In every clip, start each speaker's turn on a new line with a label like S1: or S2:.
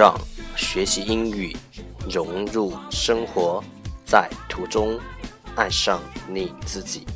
S1: 让学习英语融入生活，在途中爱上你自己。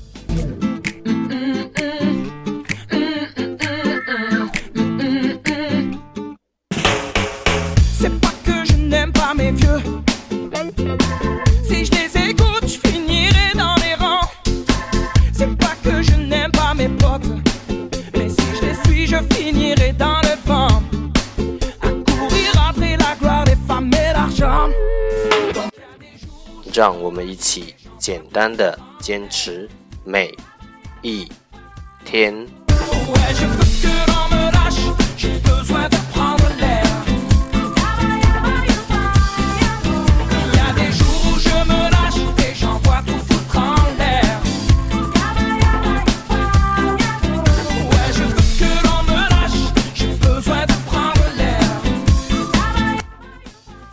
S1: 让我们一起简单的坚持每一天。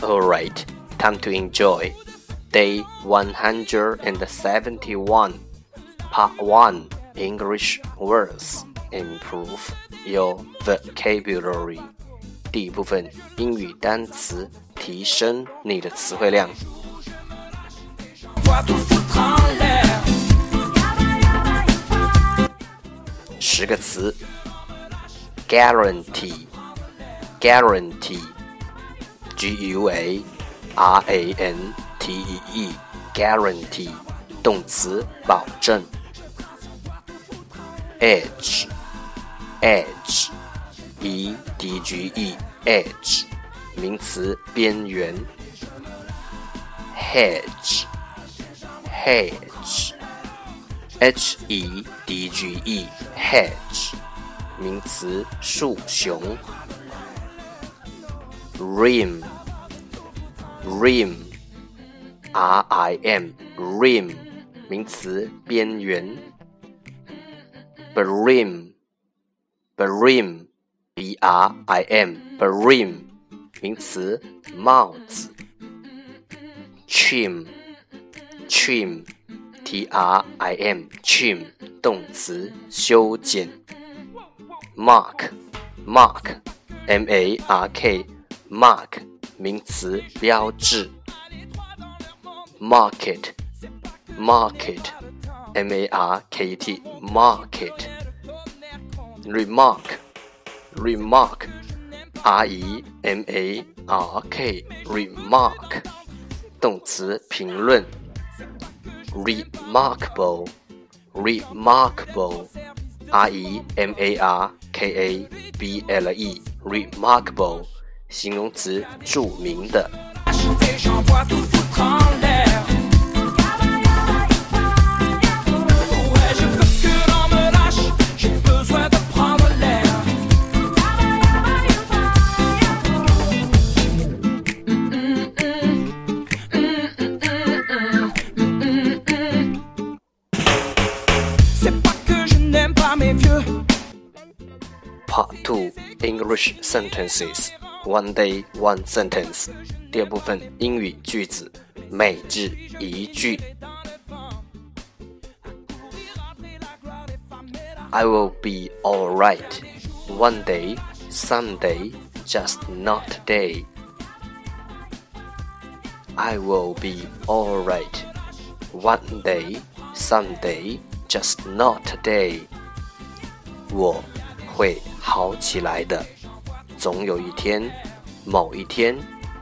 S1: All right, time to enjoy. Day 171, Part 1 English Words Improve Your Vocabulary 第一部分英语单词，提升你的词汇量。十个词：guarantee，guarantee，g u a r a n T E E guarantee 动词保证。Edge edge E D G E edge 名词边缘。Hedge hedge H E D G E hedge 名词树熊。Rim rim R I M rim 名词边缘。Brim brim B R I M brim 名词帽子。Trim trim T R I M trim 动词修剪。Mark mark M A R K mark 名词标志。market market m a r k e t market remark remark r e m a r k remark 动词评论 remarkable remarkable r e m a r k a b l e remarkable 形容词着名的 Part Two English Sentences. One Day One Sentence 第二部分英语句子，每日一句。I will be alright. One day, someday, just not today. I will be alright. One day, someday, just not today. 我会好起来的，总有一天，某一天。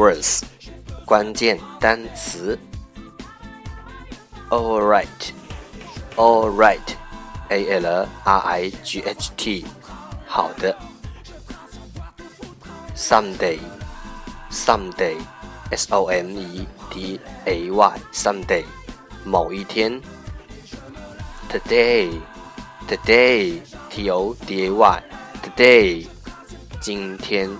S1: Keywords 关键单词 Alright Alright A L R I G H T 好的 Someday Someday S O M E D A Y Someday 某一天 Today Today T O D A Y Today 今天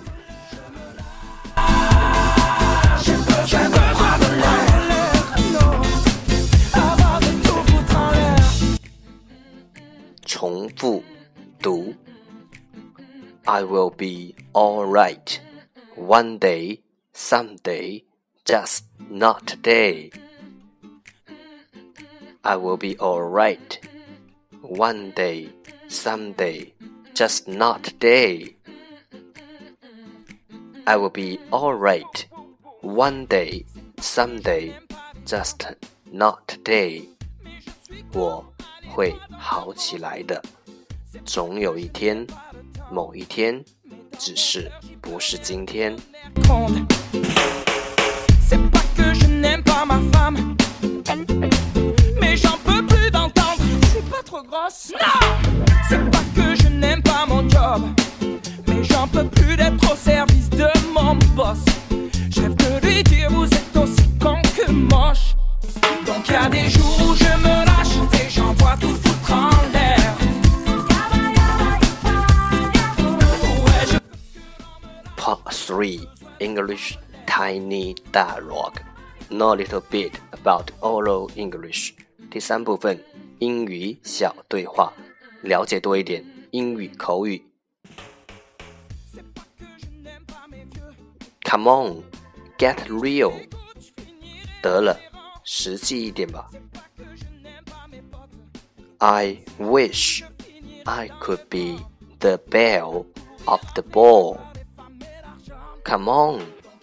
S1: 重复读。I will be alright one day, someday, just not today. I will be alright one day, someday, just not today. I will be alright one day, someday, just not today. 我 会好起来的，总有一天，某一天，只是不是今天。Tiny Dialogue Know a little bit about oral English 第三部分英语小对话，了解多一点英语口语。Come on, get real。得了，实际一点吧。I wish I could be the belle of the ball. Come on,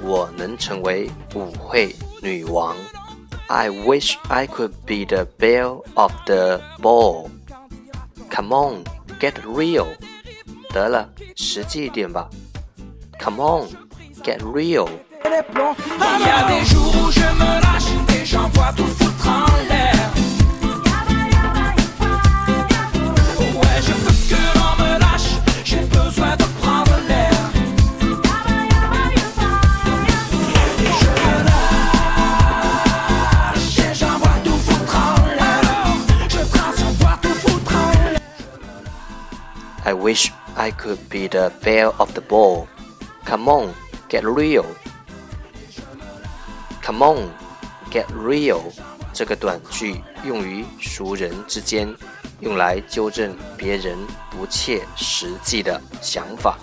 S1: 我能成为舞会女王。I wish I could be the belle of the ball. Come on, get real. 得了，实际一点吧。Come on, get real.
S2: Il y a des jours où je me lâche et j'envoie tout foutre en l'air.
S1: I could be the belle of the ball. Come on, get real. Come on, get real。这个短句用于熟人之间，用来纠正别人不切实际的想法。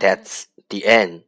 S1: That's the end.